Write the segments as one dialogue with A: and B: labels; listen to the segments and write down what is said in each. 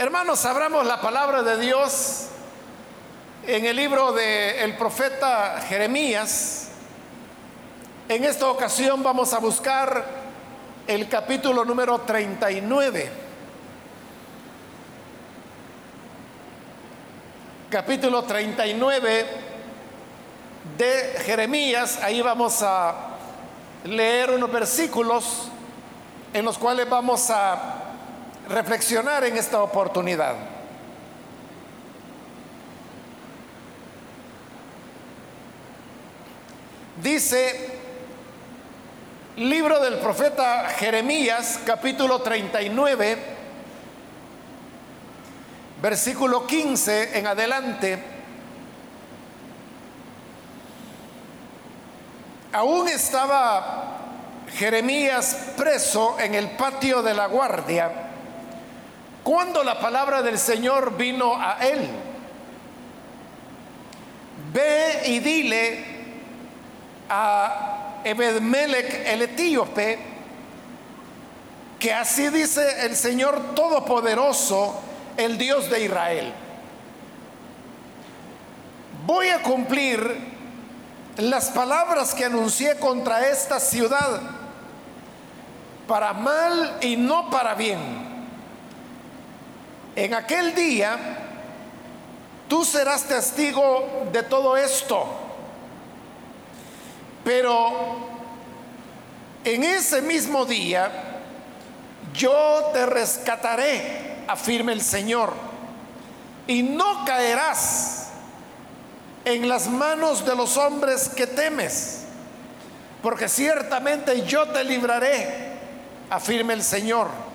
A: Hermanos, abramos la palabra de Dios en el libro del profeta Jeremías. En esta ocasión vamos a buscar el capítulo número 39. Capítulo 39 de Jeremías. Ahí vamos a leer unos versículos en los cuales vamos a reflexionar en esta oportunidad. Dice libro del profeta Jeremías, capítulo 39, versículo 15 en adelante. Aún estaba Jeremías preso en el patio de la guardia cuando la palabra del Señor vino a él, ve y dile a Ebedmelech el etíope que así dice el Señor Todopoderoso, el Dios de Israel. Voy a cumplir las palabras que anuncié contra esta ciudad para mal y no para bien en aquel día, tú serás testigo de todo esto. Pero en ese mismo día, yo te rescataré, afirma el Señor, y no caerás en las manos de los hombres que temes, porque ciertamente yo te libraré, afirma el Señor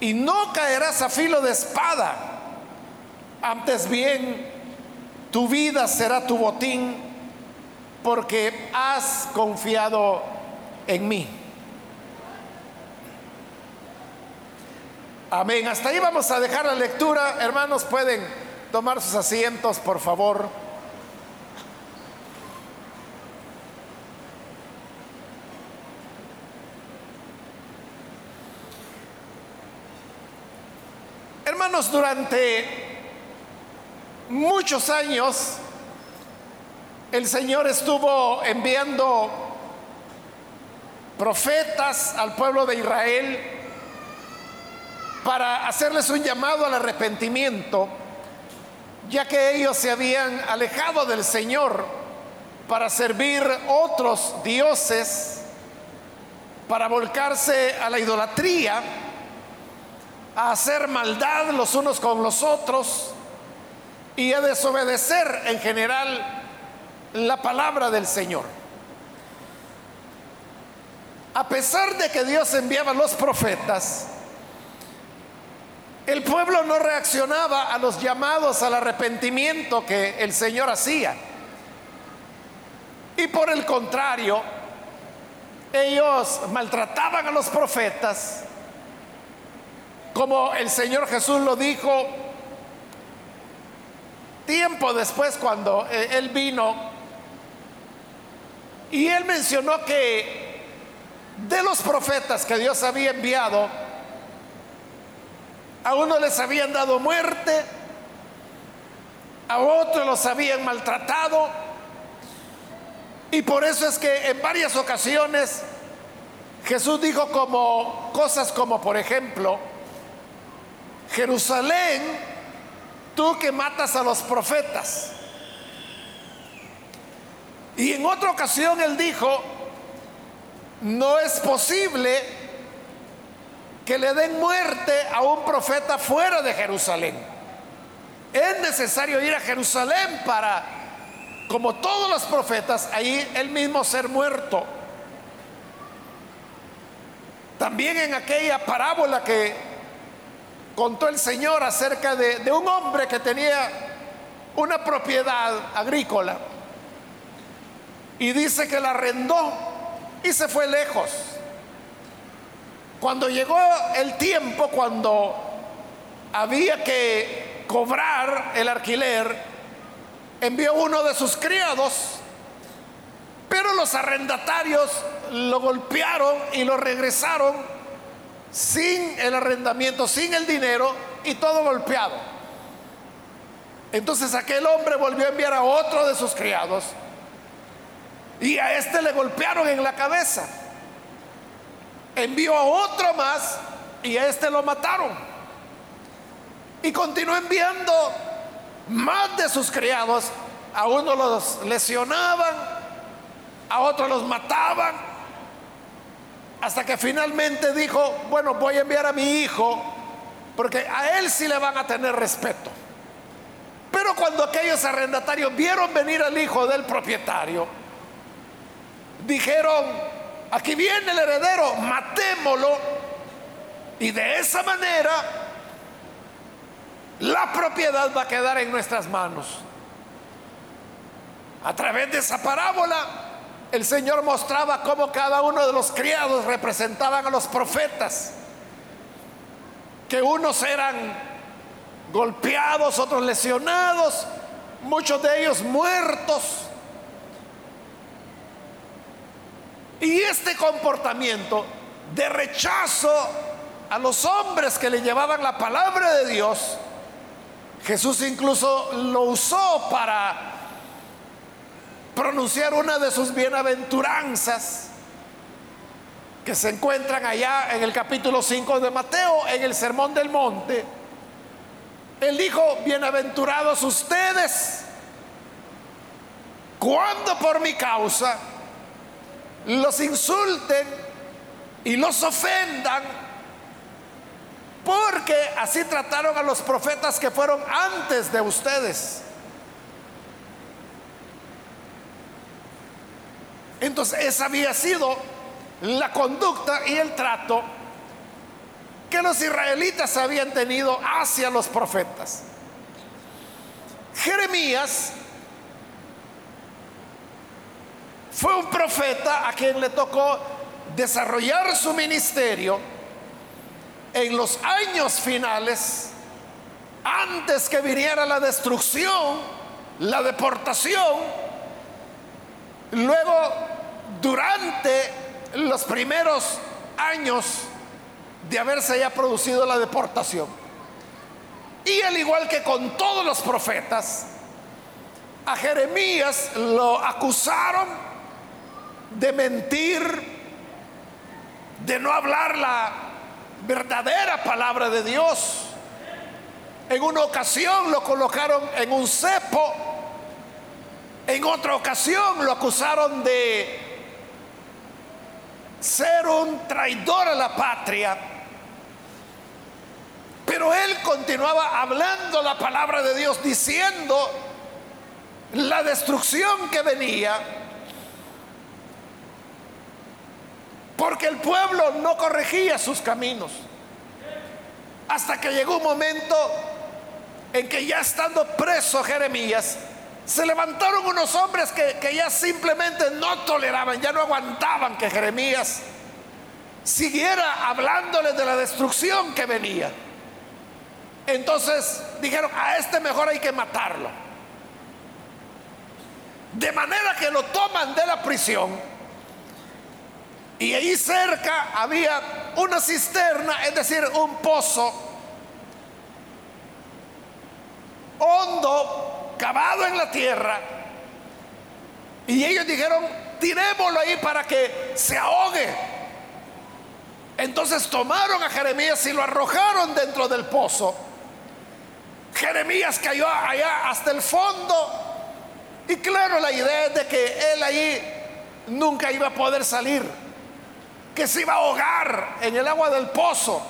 A: y no caerás a filo de espada. Antes bien, tu vida será tu botín porque has confiado en mí. Amén. Hasta ahí vamos a dejar la lectura. Hermanos, pueden tomar sus asientos, por favor. Durante muchos años el Señor estuvo enviando profetas al pueblo de Israel para hacerles un llamado al arrepentimiento, ya que ellos se habían alejado del Señor para servir otros dioses, para volcarse a la idolatría a hacer maldad los unos con los otros y a desobedecer en general la palabra del Señor. A pesar de que Dios enviaba los profetas, el pueblo no reaccionaba a los llamados al arrepentimiento que el Señor hacía. Y por el contrario, ellos maltrataban a los profetas como el Señor Jesús lo dijo tiempo después cuando eh, Él vino y Él mencionó que de los profetas que Dios había enviado, a unos les habían dado muerte, a otros los habían maltratado, y por eso es que en varias ocasiones Jesús dijo como cosas como, por ejemplo, Jerusalén, tú que matas a los profetas. Y en otra ocasión él dijo, no es posible que le den muerte a un profeta fuera de Jerusalén. Es necesario ir a Jerusalén para, como todos los profetas, ahí él mismo ser muerto. También en aquella parábola que contó el Señor acerca de, un hombre que tenía una propiedad agrícola y dice que la arrendó y se fue lejos. Cuando llegó el tiempo, cuando había que cobrar el alquiler, envió uno de sus criados, pero los arrendatarios lo golpearon y lo regresaron sin el arrendamiento, sin el dinero y todo golpeado. Entonces aquel hombre volvió a enviar a otro de sus criados y a este le golpearon en la cabeza. Envió a otro más y a este lo mataron. Y continuó enviando más de sus criados. A uno los lesionaban, a otro los mataban, hasta que finalmente dijo, bueno, voy a enviar a mi hijo, porque a él sí le van a tener respeto. Pero cuando aquellos arrendatarios vieron venir al hijo del propietario, dijeron, aquí viene el heredero, matémoslo. Y de esa manera la propiedad va a quedar en nuestras manos. A través de esa parábola, el Señor mostraba cómo cada uno de los criados representaban a los profetas, que unos eran golpeados, otros lesionados, muchos de ellos muertos. Y este comportamiento de rechazo a los hombres que le llevaban la palabra de Dios, Jesús incluso lo usó para pronunciar una de sus bienaventuranzas que se encuentran allá en el capítulo 5 de Mateo, en el Sermón del Monte. Él dijo, bienaventurados ustedes, cuando por mi causa los insulten y los ofendan, porque así trataron a los profetas que fueron antes de ustedes. Entonces esa había sido la conducta y el trato que los israelitas habían tenido hacia los profetas. Jeremías fue un profeta a quien le tocó desarrollar su ministerio en los años finales, antes que viniera la destrucción, la deportación Luego, durante los primeros años de haberse ya producido la deportación, y al igual que con todos los profetas, a Jeremías lo acusaron de mentir, de no hablar la verdadera palabra de Dios. En una ocasión lo colocaron en un cepo en otra ocasión lo acusaron de ser un traidor a la patria. Pero él continuaba hablando la palabra de Dios, diciendo la destrucción que venía, porque el pueblo no corregía sus caminos. Hasta que llegó un momento en que ya estando preso Jeremías, se levantaron unos hombres que, ya simplemente no toleraban, ya no aguantaban que Jeremías siguiera hablándoles de la destrucción que venía. Entonces dijeron, a este mejor hay que matarlo. De manera que lo toman de la prisión. Y ahí cerca había una cisterna, es decir, un pozo hondo cavado en la tierra. Y ellos dijeron, tirémoslo ahí para que se ahogue. Entonces tomaron a Jeremías y lo arrojaron dentro del pozo. Jeremías cayó allá hasta el fondo. Y claro, la idea es de que él ahí nunca iba a poder salir. Que se iba a ahogar en el agua del pozo.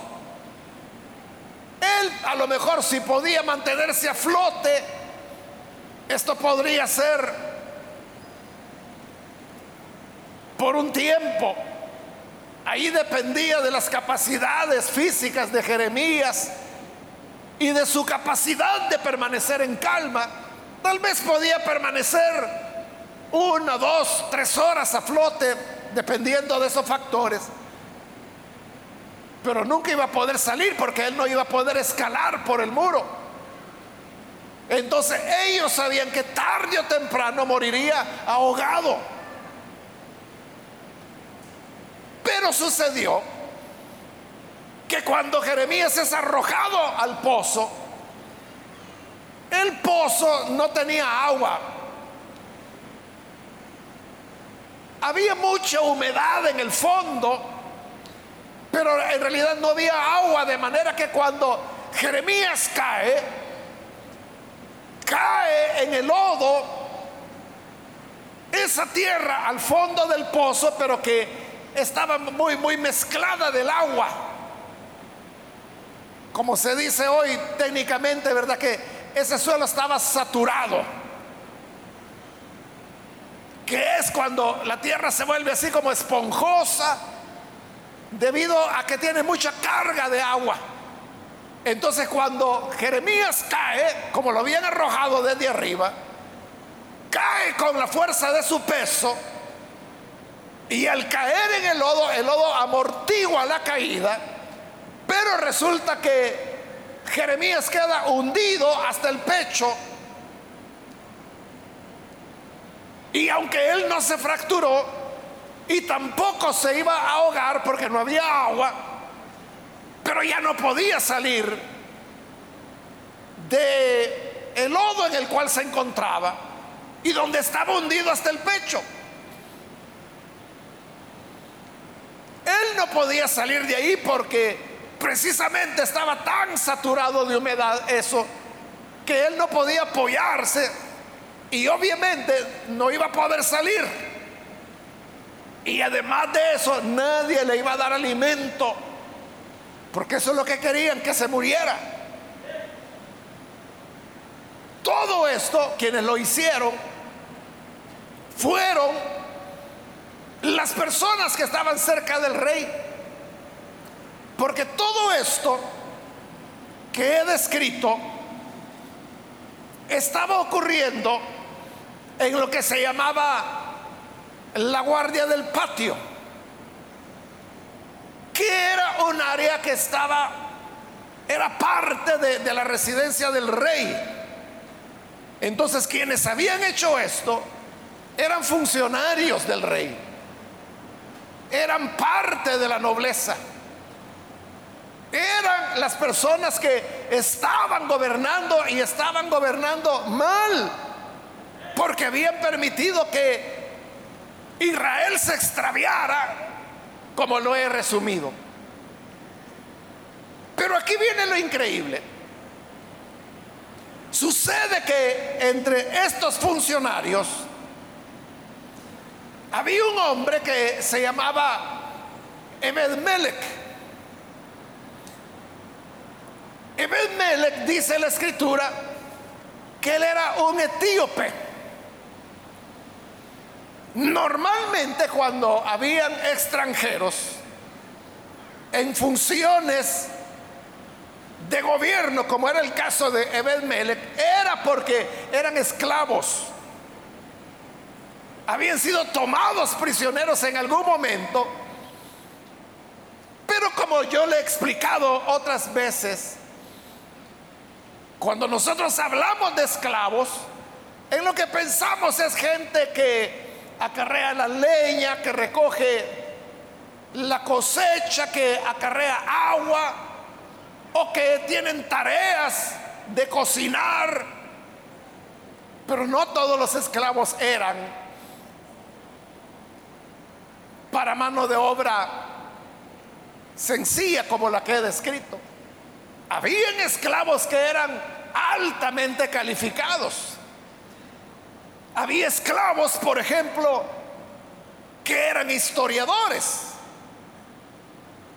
A: Él a lo mejor si podía mantenerse a flote, esto podría ser por un tiempo. Ahí dependía de las capacidades físicas de Jeremías y de su capacidad de permanecer en calma. Tal vez podía permanecer una, dos, tres horas a flote, dependiendo de esos factores. Pero nunca iba a poder salir porque él no iba a poder escalar por el muro. Entonces ellos sabían que tarde o temprano moriría ahogado. Pero sucedió que cuando Jeremías es arrojado al pozo, el pozo no tenía agua. Había mucha humedad en el fondo, pero en realidad no había agua, de manera que cuando Jeremías cae, cae en el lodo, esa tierra al fondo del pozo, pero que estaba muy, muy mezclada del agua. Como se dice hoy técnicamente, ¿verdad? Que ese suelo estaba saturado. Que es cuando la tierra se vuelve así como esponjosa debido a que tiene mucha carga de agua. Entonces cuando Jeremías cae, como lo habían arrojado desde arriba, cae con la fuerza de su peso y al caer en el lodo, el lodo amortigua la caída, pero resulta que Jeremías queda hundido hasta el pecho. Y aunque él no se fracturó y tampoco se iba a ahogar porque no había agua, pero ya no podía salir de el lodo en el cual se encontraba y donde estaba hundido hasta el pecho. Él no podía salir de ahí porque precisamente estaba tan saturado de humedad eso que él no podía apoyarse y obviamente no iba a poder salir. Y además de eso, nadie le iba a dar alimento, porque eso es lo que querían, que se muriera. Todo esto, quienes lo hicieron, fueron las personas que estaban cerca del rey. Porque todo esto que he descrito estaba ocurriendo en lo que se llamaba la guardia del patio, era un área que estaba, era parte de la residencia del rey. Entonces quienes habían hecho esto eran funcionarios del rey, eran parte de la nobleza, eran las personas que estaban gobernando y estaban gobernando mal, porque habían permitido que Israel se extraviara, como lo he resumido. Pero aquí viene lo increíble. Sucede que entre estos funcionarios había un hombre que se llamaba Ebed Melech. Dice la escritura que él era un etíope. Normalmente cuando habían extranjeros en funciones de gobierno, como era el caso de Ebed Melech, era porque eran esclavos. Habían sido tomados prisioneros en algún momento. Pero como yo le he explicado otras veces, cuando nosotros hablamos de esclavos, en lo que pensamos es gente que acarrea la leña, que recoge la cosecha, que acarrea agua, o que tienen tareas de cocinar. Pero no todos los esclavos eran para mano de obra sencilla como la que he descrito. Habían esclavos que eran altamente calificados. Había esclavos, por ejemplo, que eran historiadores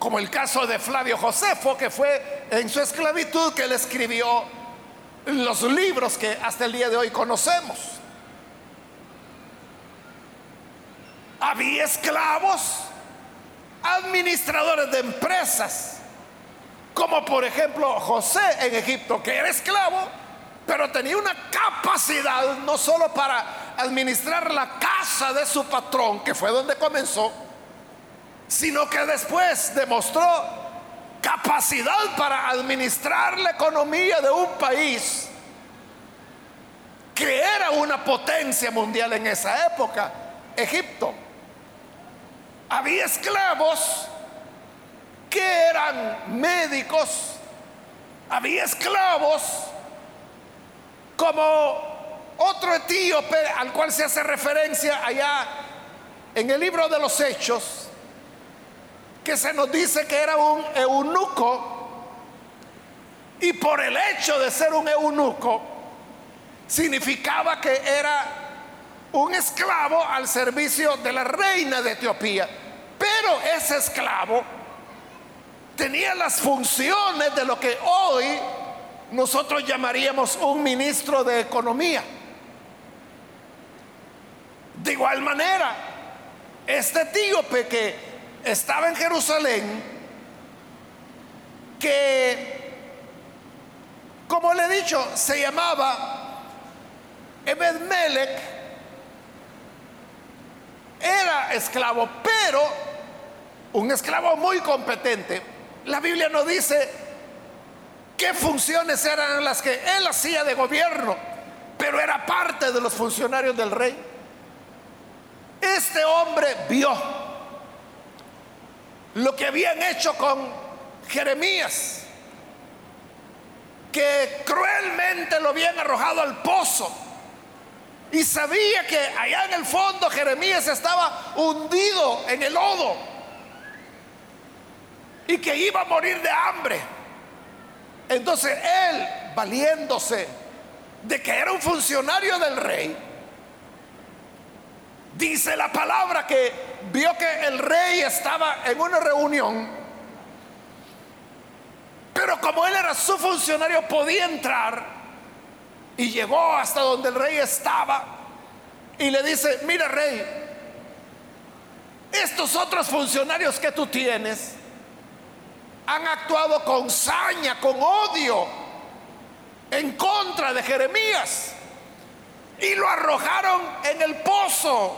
A: como el caso de Flavio Josefo, que fue en su esclavitud que él escribió los libros que hasta el día de hoy conocemos. Había esclavos, administradores de empresas, como por ejemplo José en Egipto, que era esclavo, pero tenía una capacidad no solo para administrar la casa de su patrón, que fue donde comenzó, sino que después demostró capacidad para administrar la economía de un país que era una potencia mundial en esa época, Egipto. Había esclavos que eran médicos, había esclavos, como otro etíope al cual se hace referencia allá en el libro de los Hechos, que se nos dice que era un eunuco, y por el hecho de ser un eunuco, significaba que era un esclavo al servicio de la reina de Etiopía. Pero ese esclavo tenía las funciones de lo que hoy nosotros llamaríamos un ministro de economía. De igual manera, este etíope que estaba en Jerusalén, que, como le he dicho, se llamaba Ebed era esclavo, pero un esclavo muy competente. La Biblia no dice qué funciones eran las que él hacía de gobierno, pero era parte de los funcionarios del rey. Este hombre vio lo que habían hecho con Jeremías, que cruelmente lo habían arrojado al pozo y sabía que allá en el fondo Jeremías estaba hundido en el lodo y que iba a morir de hambre. Entonces él, valiéndose de que era un funcionario del rey, dice la palabra que vio que el rey estaba en una reunión, pero como él era su funcionario podía entrar y llegó hasta donde el rey estaba y le dice, mira rey, estos otros funcionarios que tú tienes han actuado con saña, con odio en contra de Jeremías y lo arrojaron en el pozo.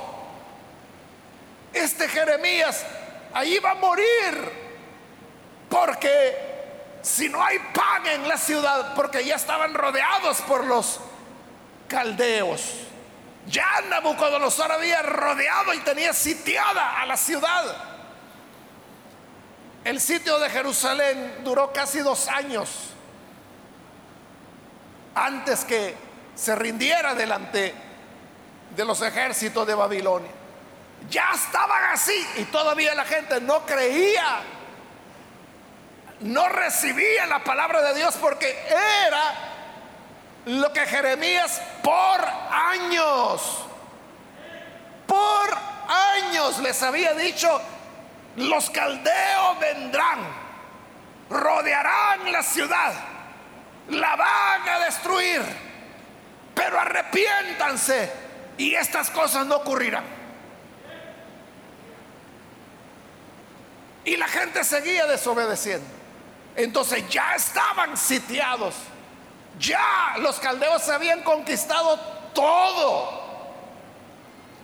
A: Este Jeremías ahí va a morir porque si no hay pan en la ciudad, porque ya estaban rodeados por los caldeos. Ya Nabucodonosor había rodeado y tenía sitiada a la ciudad. El sitio de Jerusalén duró casi dos años antes que se rindiera delante de los ejércitos de Babilonia. Ya estaban así y todavía la gente no creía no recibía la palabra de Dios porque era lo que Jeremías por años, por años les había dicho, los caldeos vendrán, rodearán la ciudad, la van a destruir, pero arrepiéntanse y estas cosas no ocurrirán. Y la gente seguía desobedeciendo. Entonces ya estaban sitiados. Ya los caldeos habían conquistado todo.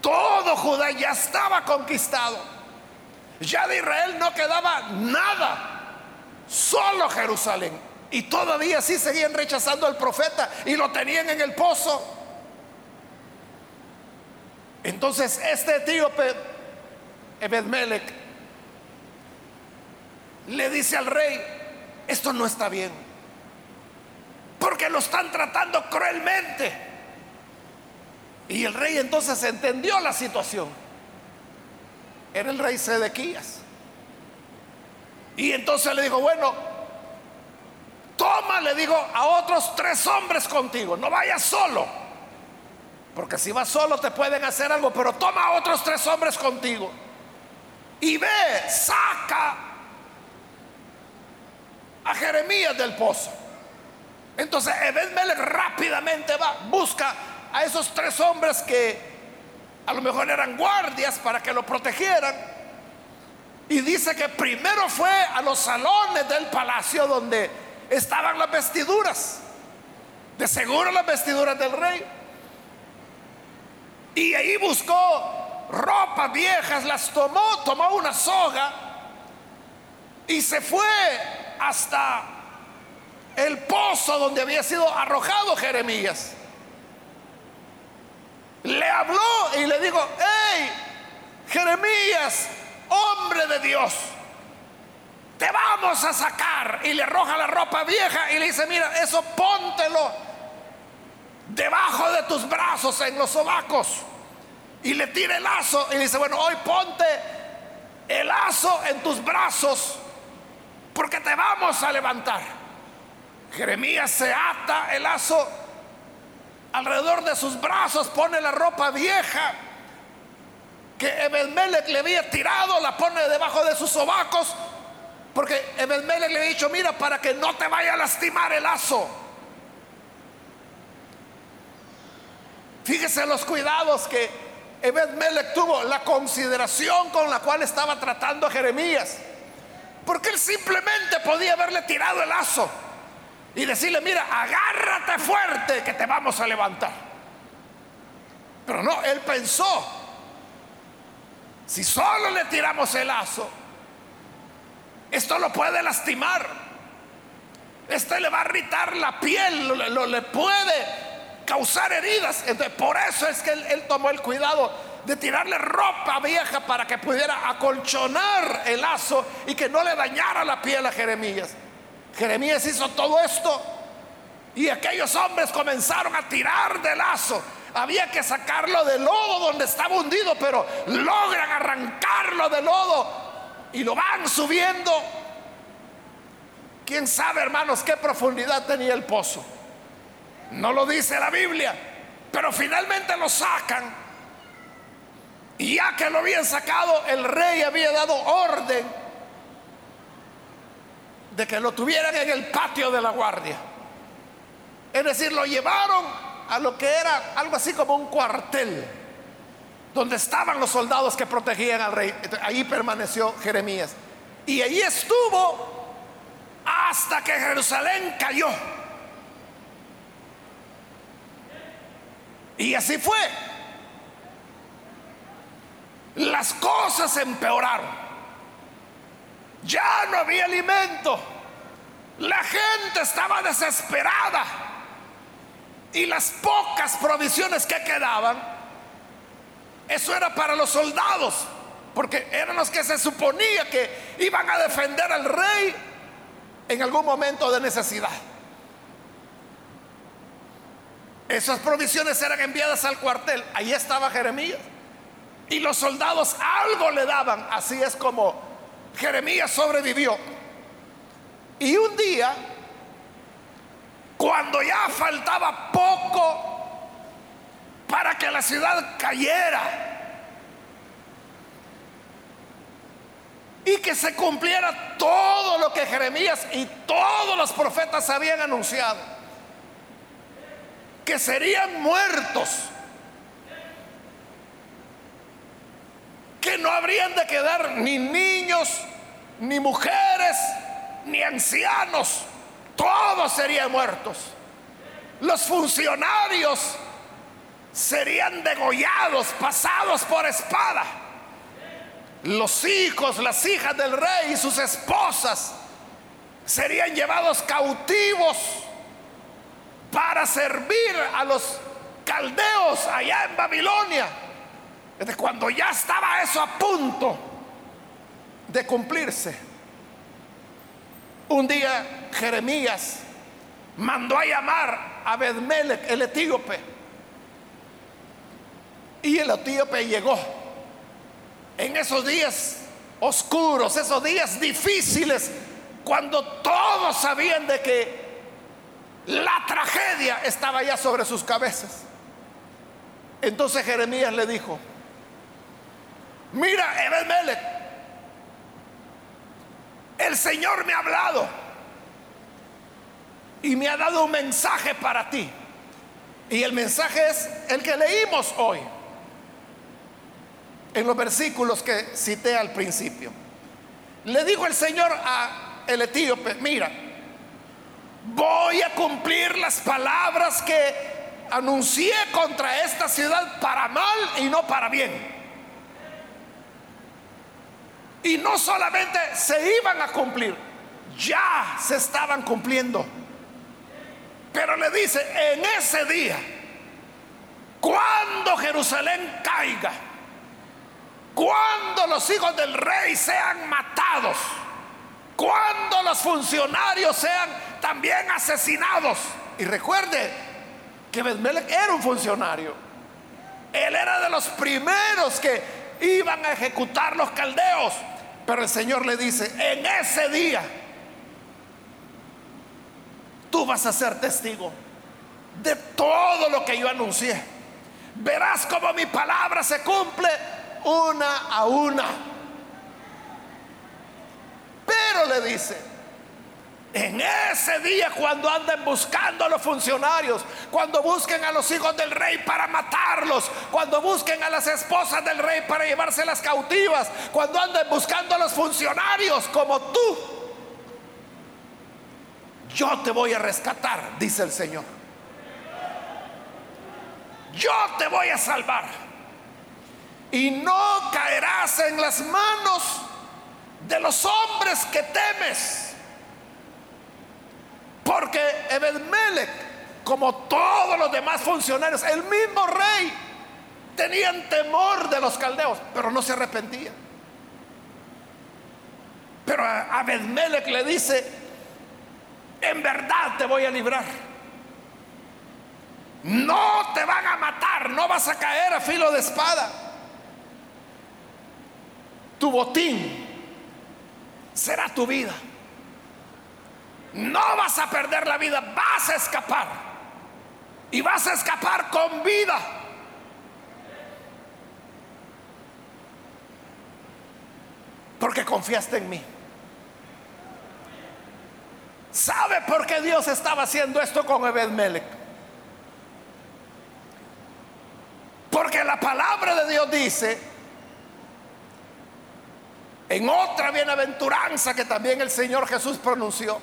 A: Todo Judá ya estaba conquistado. Ya de Israel no quedaba nada. Solo Jerusalén. Y todavía sí seguían rechazando al profeta y lo tenían en el pozo. Entonces este etíope, Ebedmelech, le dice al rey, esto no está bien. Porque lo están tratando cruelmente. Y el rey entonces entendió la situación. Era el rey Sedequías. Y entonces le dijo, bueno, toma, le digo, a otros tres hombres contigo, no vayas solo. Porque si vas solo te pueden hacer algo, pero toma a otros tres hombres contigo. Y ve, saca a Jeremías del pozo. Entonces Ebed rápidamente va, busca a esos tres hombres que a lo mejor eran guardias para que lo protegieran. Y dice que primero fue a los salones del palacio donde estaban las vestiduras. De seguro las vestiduras del rey. Y ahí buscó ropas viejas, las tomó, tomó una soga y se fue hasta el pozo donde había sido arrojado Jeremías. Le habló y le dijo, hey, Jeremías, hombre de Dios, te vamos a sacar. Y le arroja la ropa vieja y le dice, mira, eso póntelo debajo de tus brazos en los sobacos. Y le tira el lazo y dice, bueno, hoy ponte el lazo en tus brazos porque te vamos a levantar. Jeremías se ata el lazo alrededor de sus brazos, pone la ropa vieja que Ebedmelech le había tirado, la pone debajo de sus sobacos, porque Ebedmelech le había dicho, mira, para que no te vaya a lastimar el lazo. Fíjese los cuidados que Ebedmelech tuvo, la consideración con la cual estaba tratando a Jeremías. Porque él simplemente podía haberle tirado el lazo y decirle, mira, agárrate fuerte que te vamos a levantar. Pero no, él pensó, si solo le tiramos el lazo, esto lo puede lastimar. Este le va a irritar la piel, lo, le puede causar heridas. Entonces, por eso es que él tomó el cuidado de tirarle ropa vieja para que pudiera acolchonar el lazo y que no le dañara la piel a Jeremías. Jeremías hizo todo esto y aquellos hombres comenzaron a tirar del lazo. Había que sacarlo del lodo donde estaba hundido, pero logran arrancarlo del lodo y lo van subiendo. ¿Quién sabe, hermanos, qué profundidad tenía el pozo? No lo dice la Biblia, pero finalmente lo sacan. Y ya que lo habían sacado, el rey había dado orden de que lo tuvieran en el patio de la guardia. Es decir, lo llevaron a lo que era algo así como un cuartel, donde estaban los soldados que protegían al rey. ahí permaneció Jeremías. Y allí estuvo hasta que Jerusalén cayó. Y así fue. Las cosas empeoraron. Ya no había alimento. La gente estaba desesperada. Y las pocas provisiones que quedaban, eso era para los soldados, porque eran los que se suponía que iban a defender al rey en algún momento de necesidad. Esas provisiones eran enviadas al cuartel. Ahí estaba Jeremías. Y los soldados algo le daban. Así es como Jeremías sobrevivió. Y un día, cuando ya faltaba poco para que la ciudad cayera y que se cumpliera todo lo que Jeremías y todos los profetas habían anunciado, que serían muertos, que no habrían de quedar ni niños, ni mujeres, ni ancianos, todos serían muertos. Los funcionarios serían degollados, pasados por espada. Los hijos, las hijas del rey y sus esposas serían llevados cautivos para servir a los caldeos allá en Babilonia. Cuando ya estaba eso a punto de cumplirse, un día Jeremías mandó a llamar a Bedmelech, el etíope. Y el etíope llegó en esos días oscuros, esos días difíciles, cuando todos sabían de que la tragedia estaba ya sobre sus cabezas. Entonces Jeremías le dijo, Mira, Ebed el Señor me ha hablado y me ha dado un mensaje para ti. Y el mensaje es el que leímos hoy, en los versículos que cité al principio. Le dijo el Señor a el etíope, mira, voy a cumplir las palabras que anuncié contra esta ciudad para mal y no para bien. Y no solamente se iban a cumplir, ya se estaban cumpliendo. Pero le dice, en ese día, cuando Jerusalén caiga, cuando los hijos del rey sean matados, cuando los funcionarios sean también asesinados. Y recuerde que Betmelech era un funcionario. Él era de los primeros que iban a ejecutar los caldeos. Pero el Señor le dice, en ese día tú vas a ser testigo de todo lo que yo anuncié. Verás cómo mi palabra se cumple una a una. Pero le dice, en ese día cuando anden buscando a los funcionarios, cuando busquen a los hijos del rey para matarlos, cuando busquen a las esposas del rey para llevárselas cautivas, cuando anden buscando a los funcionarios como tú, yo te voy a rescatar, dice el Señor. Yo te voy a salvar. Y no caerás en las manos de los hombres que temes porque Ebedmelech, como todos los demás funcionarios, el mismo rey, tenían temor de los caldeos, pero no se arrepentían. Pero a Ebedmelech le dice, en verdad te voy a librar. No te van a matar, no vas a caer a filo de espada. Tu botín será tu vida. No vas a perder la vida, vas a escapar. Y vas a escapar con vida. Porque confiaste en mí. ¿Sabe por qué Dios estaba haciendo esto con Ebed Porque la palabra de Dios dice en otra bienaventuranza que también el Señor Jesús pronunció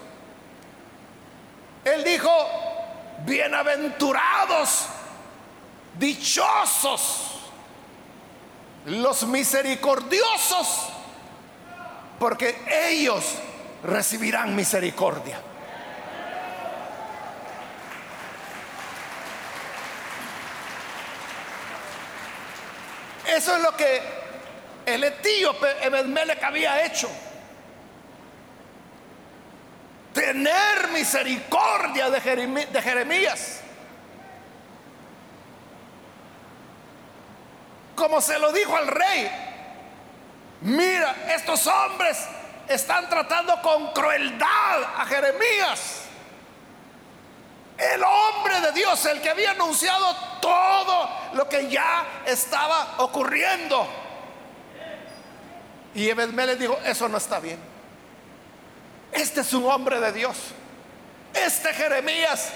A: él dijo, bienaventurados, dichosos, los misericordiosos, porque ellos recibirán misericordia. Eso es lo que el etíope Ebedmelech había hecho tener misericordia de, Jeremías. Como se lo dijo al rey, mira, estos hombres están tratando con crueldad a Jeremías. El hombre de Dios, el que había anunciado todo lo que ya estaba ocurriendo. Y Ebedmele dijo, eso no está bien. Este es un hombre de Dios. Este Jeremías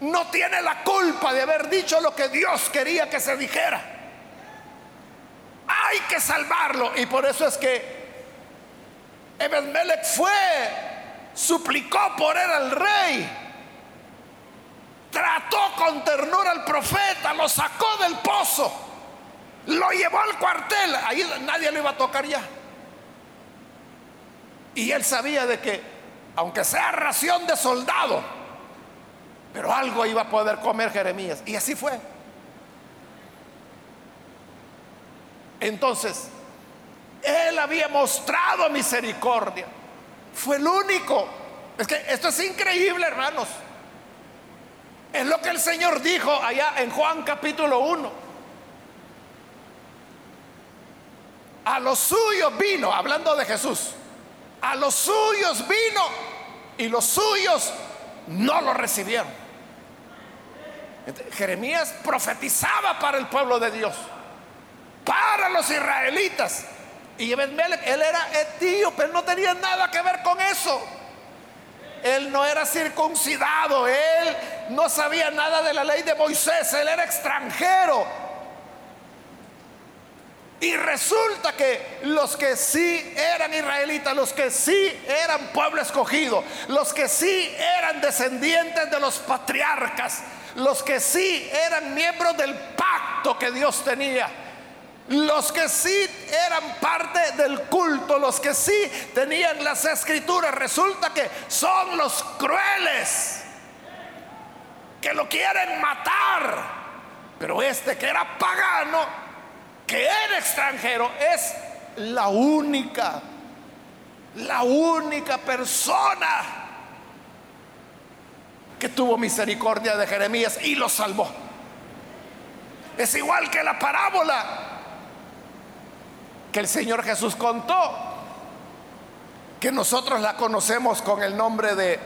A: no tiene la culpa de haber dicho lo que Dios quería que se dijera. Hay que salvarlo. Y por eso es que Ebedmelech fue, suplicó por él al rey. Trató con ternura al profeta, lo sacó del pozo, lo llevó al cuartel. Ahí nadie lo iba a tocar ya. Y él sabía de que, aunque sea ración de soldado, pero algo iba a poder comer Jeremías. Y así fue. Entonces, él había mostrado misericordia. Fue el único. Es que esto es increíble, hermanos. Es lo que el Señor dijo allá en Juan capítulo 1. A los suyos vino, hablando de Jesús. A los suyos vino y los suyos no lo recibieron. Jeremías profetizaba para el pueblo de Dios, para los israelitas. Y Ebedmelech, él era etíope, él no tenía nada que ver con eso. Él no era circuncidado, él no sabía nada de la ley de Moisés, él era extranjero. Y resulta que los que sí eran israelitas, los que sí eran pueblo escogido, los que sí eran descendientes de los patriarcas, los que sí eran miembros del pacto que Dios tenía, los que sí eran parte del culto, los que sí tenían las escrituras, resulta que son los crueles que lo quieren matar. Pero este que era pagano, que era extranjero es la única, la única persona que tuvo misericordia de Jeremías y lo salvó. Es igual que la parábola que el Señor Jesús contó, que nosotros la conocemos con el nombre de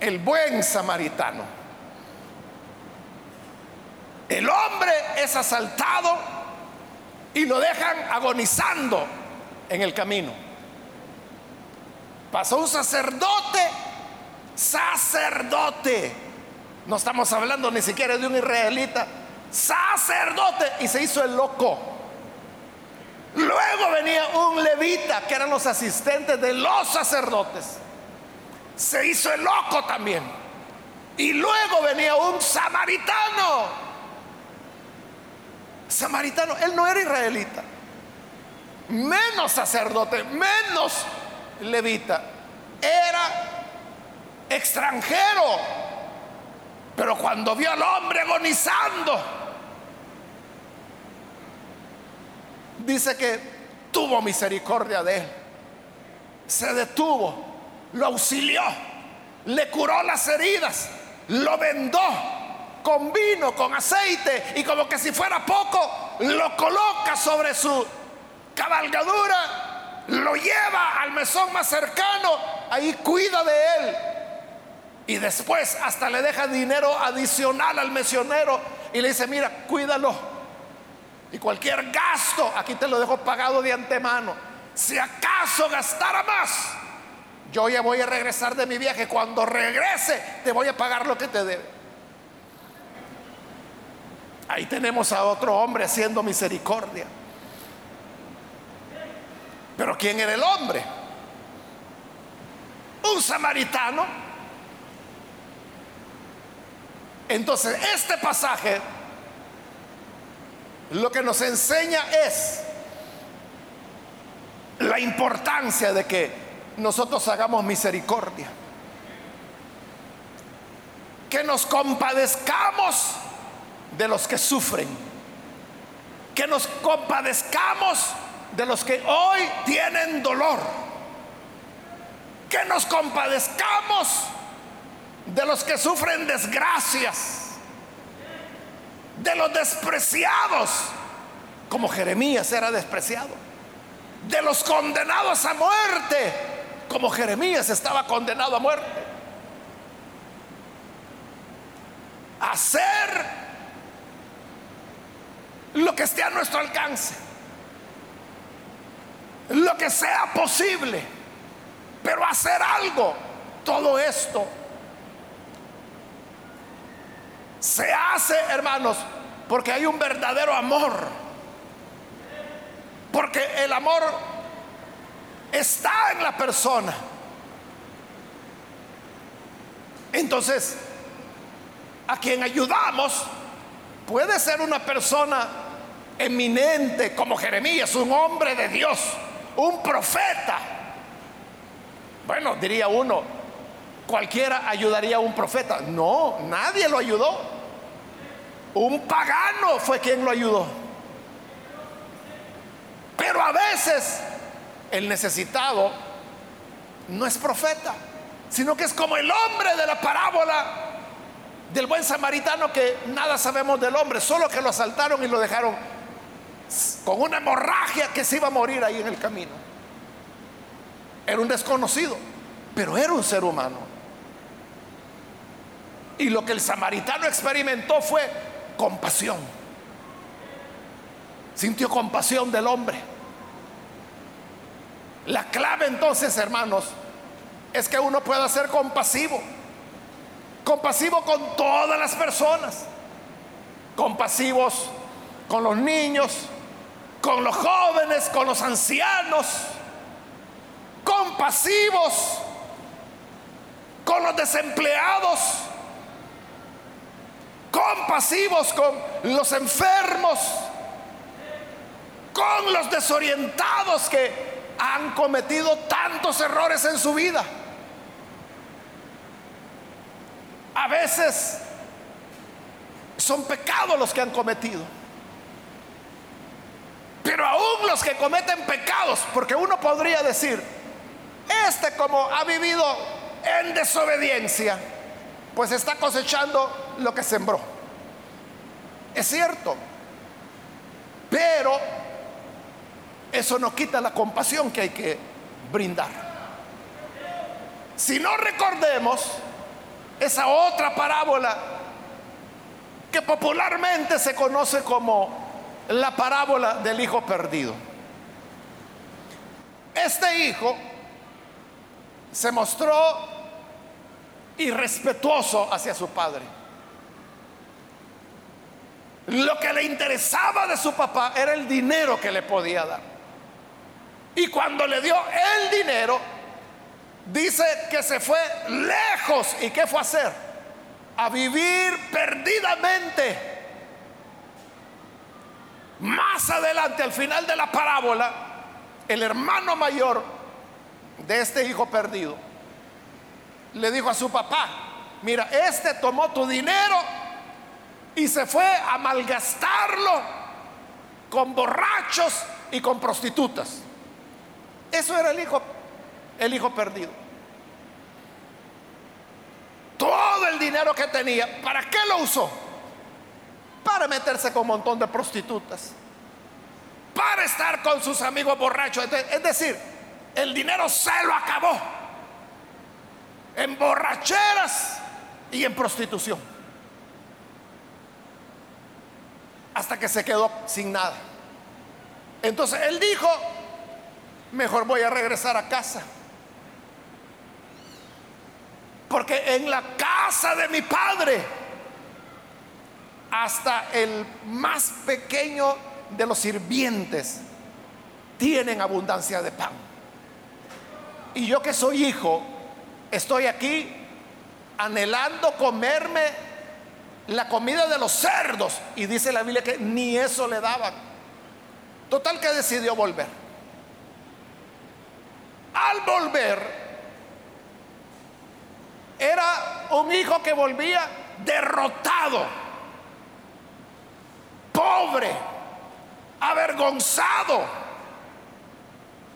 A: el buen samaritano. El hombre es asaltado y lo dejan agonizando en el camino. Pasó un sacerdote, sacerdote. No estamos hablando ni siquiera de un israelita, sacerdote. Y se hizo el loco. Luego venía un levita, que eran los asistentes de los sacerdotes. Se hizo el loco también. Y luego venía un samaritano. Samaritano, él no era israelita. Menos sacerdote, menos levita. Era extranjero. Pero cuando vio al hombre agonizando, dice que tuvo misericordia de él. Se detuvo, lo auxilió, le curó las heridas, lo vendó con vino, con aceite y como que si fuera poco, lo coloca sobre su cabalgadura, lo lleva al mesón más cercano, ahí cuida de él. Y después hasta le deja dinero adicional al misionero y le dice, mira, cuídalo y cualquier gasto, aquí te lo dejo pagado de antemano. Si acaso gastara más, yo ya voy a regresar de mi viaje. Cuando regrese, te voy a pagar lo que te debe. Ahí tenemos a otro hombre haciendo misericordia. Pero ¿quién era el hombre? Un samaritano. Entonces, este pasaje lo que nos enseña es la importancia de que nosotros hagamos misericordia. Que nos compadezcamos de los que sufren. Que nos compadezcamos de los que hoy tienen dolor. Que nos compadezcamos de los que sufren desgracias de los despreciados, como Jeremías era despreciado, de los condenados a muerte, como Jeremías estaba condenado a muerte. Hacer lo que esté a nuestro alcance, lo que sea posible, pero hacer algo, todo esto se hace, hermanos, porque hay un verdadero amor. Porque el amor está en la persona. Entonces, a quien ayudamos puede ser una persona eminente como Jeremías, un hombre de Dios, un profeta. Bueno, diría uno, cualquiera ayudaría a un profeta. No, nadie lo ayudó. Un pagano fue quien lo ayudó. Pero a veces el necesitado no es profeta, sino que es como el hombre de la parábola del buen samaritano que nada sabemos del hombre, solo que lo asaltaron y lo dejaron con una hemorragia que se iba a morir ahí en el camino. Era un desconocido, pero era un ser humano. Y lo que el samaritano experimentó fue compasión. Sintió compasión del hombre. La clave entonces, hermanos, es que uno pueda ser compasivo. Compasivo con todas las personas. Compasivos con los niños, con los jóvenes, con los ancianos. Compasivos con los desempleados compasivos con los enfermos, con los desorientados que han cometido tantos errores en su vida. A veces son pecados los que han cometido. Pero aún los que cometen pecados, porque uno podría decir, este como ha vivido en desobediencia, pues está cosechando lo que sembró. Es cierto, pero eso no quita la compasión que hay que brindar. Si no recordemos esa otra parábola que popularmente se conoce como la parábola del hijo perdido. Este hijo se mostró irrespetuoso hacia su padre. Lo que le interesaba de su papá era el dinero que le podía dar. Y cuando le dio el dinero, dice que se fue lejos. ¿Y qué fue a hacer? A vivir perdidamente. Más adelante, al final de la parábola, el hermano mayor de este hijo perdido le dijo a su papá, mira, este tomó tu dinero y se fue a malgastarlo con borrachos y con prostitutas. Eso era el hijo, el hijo perdido. Todo el dinero que tenía, ¿para qué lo usó? Para meterse con un montón de prostitutas. Para estar con sus amigos borrachos. Es decir, el dinero se lo acabó. En borracheras y en prostitución. Hasta que se quedó sin nada. Entonces él dijo, mejor voy a regresar a casa. Porque en la casa de mi padre, hasta el más pequeño de los sirvientes tienen abundancia de pan. Y yo que soy hijo, estoy aquí anhelando comerme la comida de los cerdos. Y dice la Biblia que ni eso le daban. Total que decidió volver. Al volver, era un hijo que volvía derrotado, pobre, avergonzado,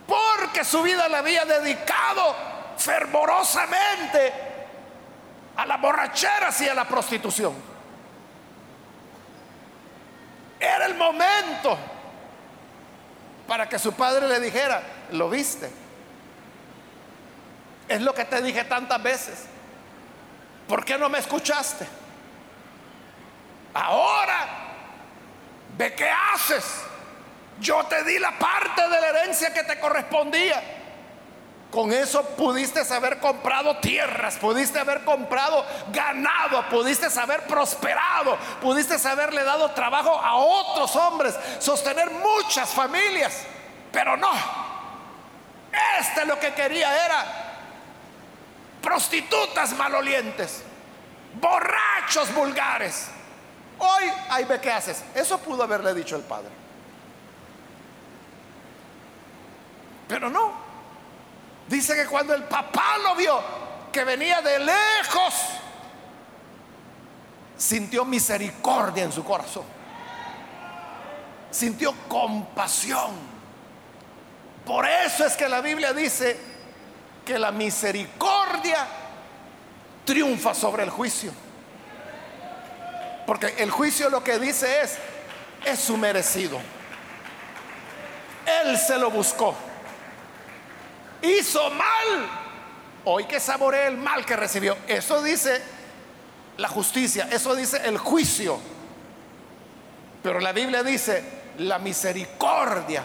A: porque su vida le había dedicado fervorosamente a las borracheras y a la prostitución. Era el momento para que su padre le dijera, ¿lo viste? Es lo que te dije tantas veces. ¿Por qué no me escuchaste? Ahora, ¿de qué haces? Yo te di la parte de la herencia que te correspondía. Con eso pudiste haber comprado tierras, pudiste haber comprado ganado, pudiste haber prosperado, pudiste haberle dado trabajo a otros hombres, sostener muchas familias. Pero no, este lo que quería era prostitutas malolientes, borrachos vulgares. Hoy, ahí ve qué haces. Eso pudo haberle dicho el padre. Pero no. Dice que cuando el papá lo vio, que venía de lejos, sintió misericordia en su corazón. Sintió compasión. Por eso es que la Biblia dice que la misericordia triunfa sobre el juicio. Porque el juicio lo que dice es, es su merecido. Él se lo buscó. Hizo mal. Hoy que saborea el mal que recibió. Eso dice la justicia, eso dice el juicio. Pero la Biblia dice, la misericordia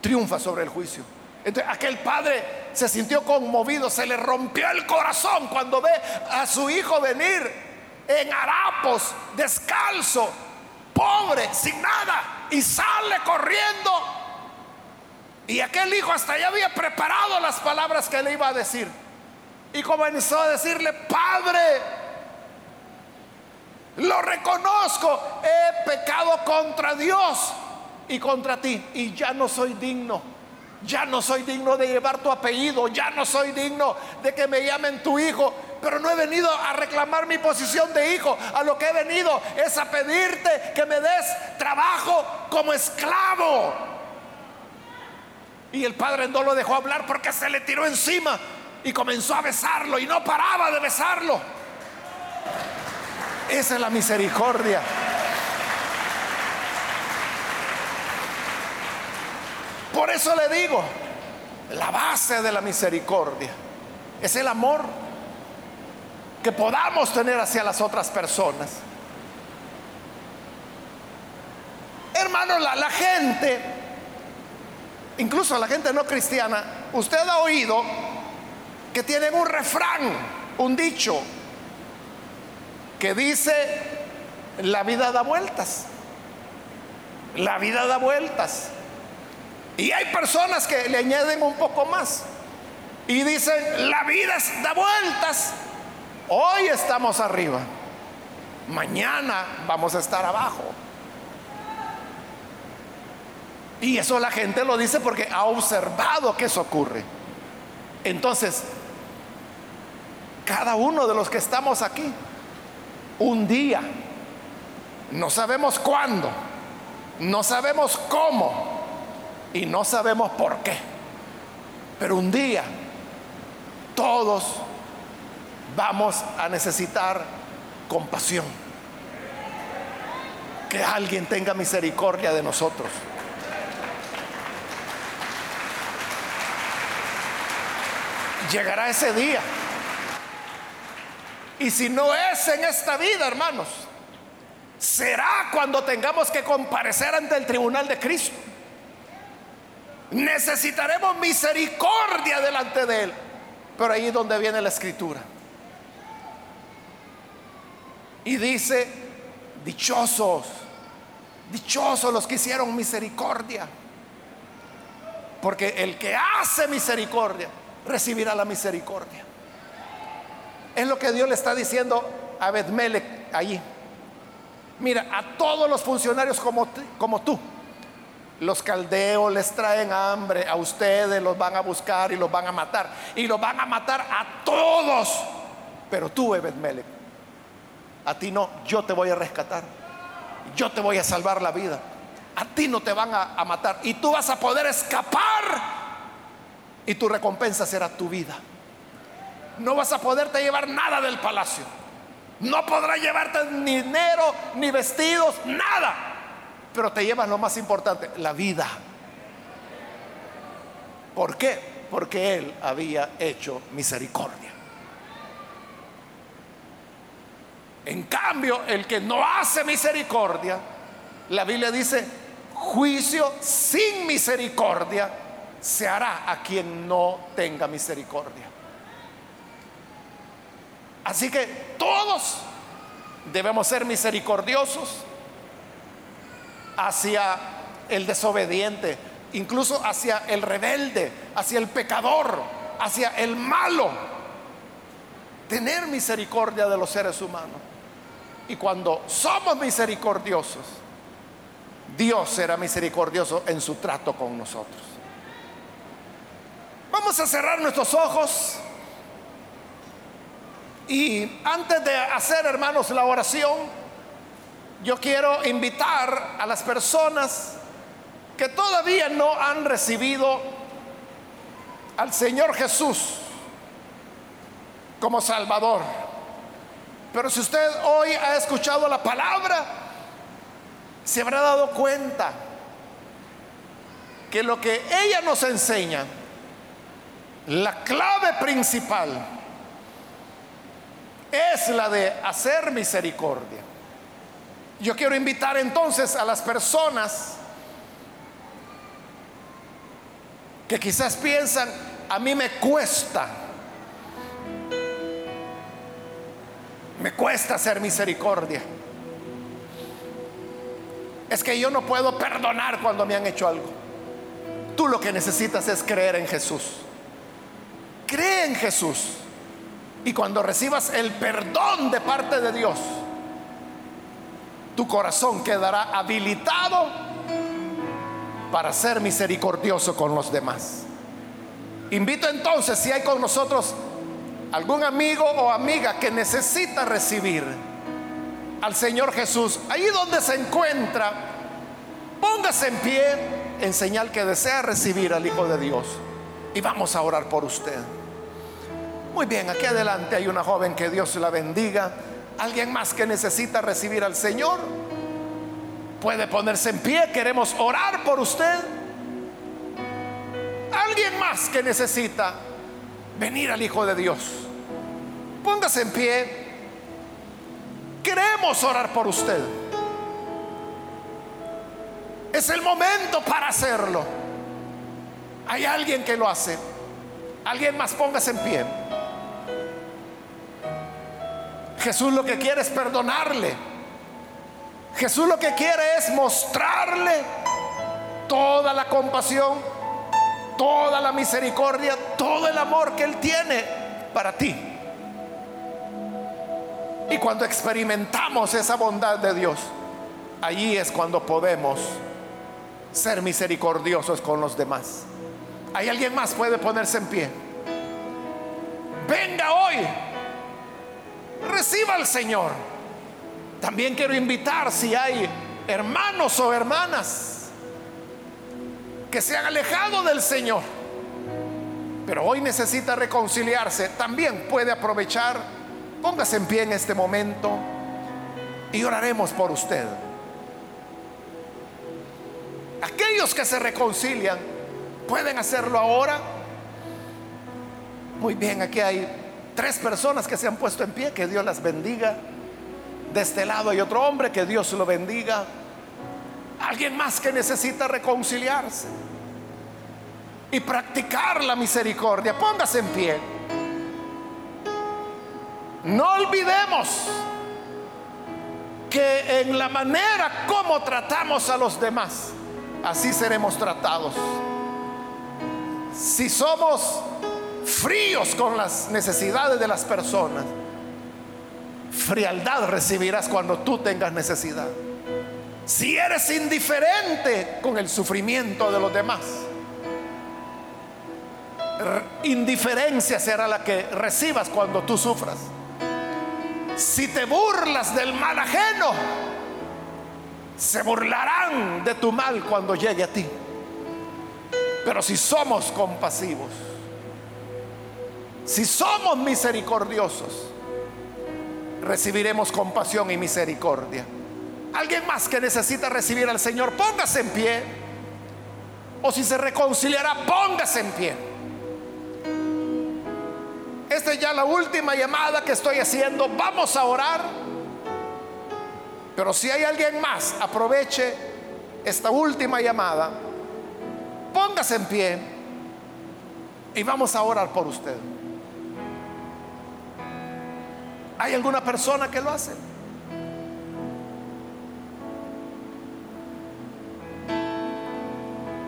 A: triunfa sobre el juicio. Entonces aquel padre se sintió conmovido, se le rompió el corazón cuando ve a su hijo venir en harapos, descalzo, pobre, sin nada, y sale corriendo. Y aquel hijo hasta ya había preparado las palabras que le iba a decir. Y comenzó a decirle, Padre, lo reconozco, he pecado contra Dios y contra ti, y ya no soy digno ya no soy digno de llevar tu apellido, ya no soy digno de que me llamen tu hijo, pero no he venido a reclamar mi posición de hijo, a lo que he venido es a pedirte que me des trabajo como esclavo. Y el padre no lo dejó hablar porque se le tiró encima y comenzó a besarlo y no paraba de besarlo. Esa es la misericordia. Por eso le digo, la base de la misericordia es el amor que podamos tener hacia las otras personas. Hermano, la, la gente, incluso la gente no cristiana, usted ha oído que tienen un refrán, un dicho, que dice, la vida da vueltas. La vida da vueltas. Y hay personas que le añaden un poco más y dicen, la vida da vueltas. Hoy estamos arriba, mañana vamos a estar abajo. Y eso la gente lo dice porque ha observado que eso ocurre. Entonces, cada uno de los que estamos aquí, un día, no sabemos cuándo, no sabemos cómo y no sabemos por qué, pero un día todos vamos a necesitar compasión. Que alguien tenga misericordia de nosotros. Llegará ese día. Y si no es en esta vida, hermanos, será cuando tengamos que comparecer ante el tribunal de Cristo. Necesitaremos misericordia delante de Él. Pero ahí es donde viene la escritura. Y dice, dichosos, dichosos los que hicieron misericordia. Porque el que hace misericordia recibirá la misericordia. Es lo que Dios le está diciendo a Bedmelech allí. Mira, a todos los funcionarios como, como tú, los caldeos les traen hambre, a ustedes los van a buscar y los van a matar. Y los van a matar a todos. Pero tú, Ebedmelech, a ti no, yo te voy a rescatar. Yo te voy a salvar la vida. A ti no te van a, a matar. Y tú vas a poder escapar. Y tu recompensa será tu vida. No vas a poderte llevar nada del palacio. No podrás llevarte ni dinero, ni vestidos, nada. Pero te llevas lo más importante, la vida. ¿Por qué? Porque Él había hecho misericordia. En cambio, el que no hace misericordia, la Biblia dice, juicio sin misericordia se hará a quien no tenga misericordia. Así que todos debemos ser misericordiosos hacia el desobediente, incluso hacia el rebelde, hacia el pecador, hacia el malo. Tener misericordia de los seres humanos. Y cuando somos misericordiosos, Dios será misericordioso en su trato con nosotros. Vamos a cerrar nuestros ojos. Y antes de hacer, hermanos, la oración, yo quiero invitar a las personas que todavía no han recibido al Señor Jesús como Salvador. Pero si usted hoy ha escuchado la palabra, se habrá dado cuenta que lo que ella nos enseña, la clave principal, es la de hacer misericordia. Yo quiero invitar entonces a las personas que quizás piensan, a mí me cuesta, me cuesta hacer misericordia. Es que yo no puedo perdonar cuando me han hecho algo. Tú lo que necesitas es creer en Jesús. Cree en Jesús. Y cuando recibas el perdón de parte de Dios, tu corazón quedará habilitado para ser misericordioso con los demás. Invito entonces, si hay con nosotros algún amigo o amiga que necesita recibir al Señor Jesús, ahí donde se encuentra, Póngase en pie en señal que desea recibir al Hijo de Dios. Y vamos a orar por usted. Muy bien, aquí adelante hay una joven que Dios la bendiga. ¿Alguien más que necesita recibir al Señor? Puede ponerse en pie, queremos orar por usted. Alguien más que necesita venir al Hijo de Dios. Póngase en pie. Queremos orar por usted. Es el momento para hacerlo. Hay alguien que lo hace. Alguien más póngase en pie. Jesús lo que quiere es perdonarle. Jesús lo que quiere es mostrarle toda la compasión, toda la misericordia, todo el amor que Él tiene para ti. Y cuando experimentamos esa bondad de Dios, allí es cuando podemos ser misericordiosos con los demás. ¿Hay alguien más puede ponerse en pie? Venga hoy, reciba al Señor. También quiero invitar si hay hermanos o hermanas que se han alejado del Señor, pero hoy necesita reconciliarse, también puede aprovechar, póngase en pie en este momento y oraremos por usted. Aquellos que se reconcilian pueden hacerlo ahora. Muy bien, aquí hay tres personas que se han puesto en pie, que Dios las bendiga. De este lado hay otro hombre, que Dios lo bendiga. Alguien más que necesita reconciliarse y practicar la misericordia. Póngase en pie. No olvidemos que en la manera como tratamos a los demás, así seremos tratados. Si somos fríos con las necesidades de las personas, frialdad recibirás cuando tú tengas necesidad. Si eres indiferente con el sufrimiento de los demás, indiferencia será la que recibas cuando tú sufras. Si te burlas del mal ajeno, se burlarán de tu mal cuando llegue a ti. Pero si somos compasivos, si somos misericordiosos, recibiremos compasión y misericordia. Alguien más que necesita recibir al Señor, póngase en pie. O si se reconciliará, póngase en pie. Esta es ya la última llamada que estoy haciendo. Vamos a orar. Pero si hay alguien más, aproveche esta última llamada. Póngase en pie y vamos a orar por usted. ¿Hay alguna persona que lo hace?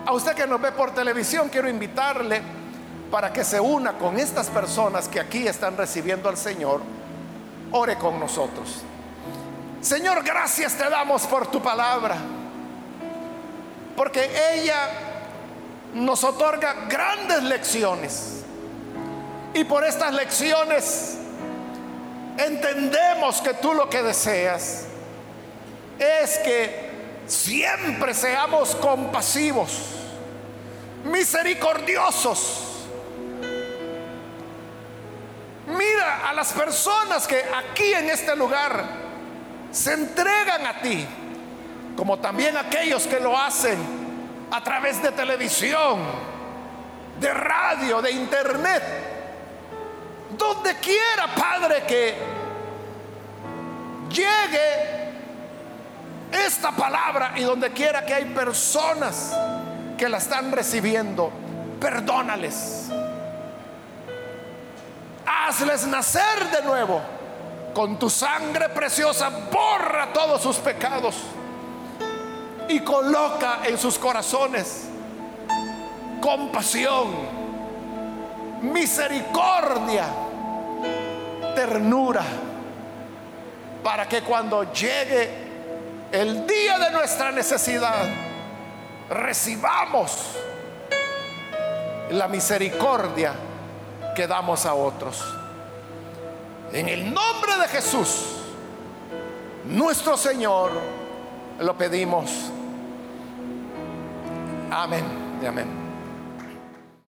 A: A usted que nos ve por televisión, quiero invitarle para que se una con estas personas que aquí están recibiendo al Señor. Ore con nosotros. Señor, gracias te damos por tu palabra, porque ella nos otorga grandes lecciones. Y por estas lecciones entendemos que tú lo que deseas es que siempre seamos compasivos, misericordiosos. Mira a las personas que aquí en este lugar se entregan a ti, como también aquellos que lo hacen a través de televisión, de radio, de internet donde quiera, Padre, que llegue esta palabra y donde quiera que hay personas que la están recibiendo, perdónales. Hazles nacer de nuevo. Con tu sangre preciosa borra todos sus pecados y coloca en sus corazones compasión, misericordia ternura para que cuando llegue el día de nuestra necesidad, recibamos la misericordia que damos a otros. En el nombre de Jesús, nuestro Señor, lo pedimos. Amén. Amén.